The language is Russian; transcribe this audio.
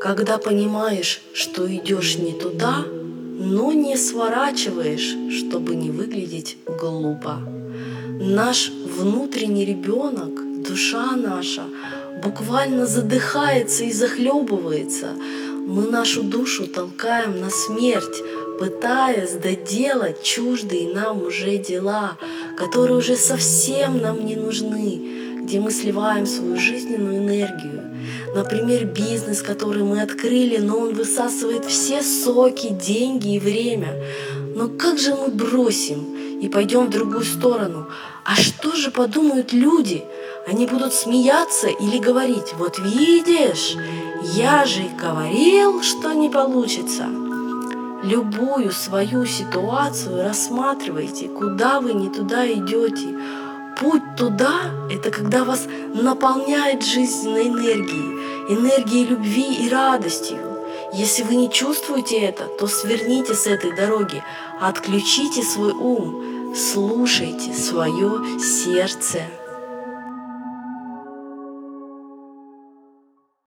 Когда понимаешь, что идешь не туда, но не сворачиваешь, чтобы не выглядеть глупо. Наш внутренний ребенок, душа наша, буквально задыхается и захлебывается. Мы нашу душу толкаем на смерть, пытаясь доделать чуждые нам уже дела, которые уже совсем нам не нужны, где мы сливаем свою жизненную энергию. Например, бизнес, который мы открыли, но он высасывает все соки, деньги и время. Но как же мы бросим и пойдем в другую сторону? А что же подумают люди? Они будут смеяться или говорить, вот видишь, я же говорил, что не получится. Любую свою ситуацию рассматривайте, куда вы не туда идете. Путь туда – это когда вас наполняет жизненной энергией, энергией любви и радостью. Если вы не чувствуете это, то сверните с этой дороги, отключите свой ум, слушайте свое сердце.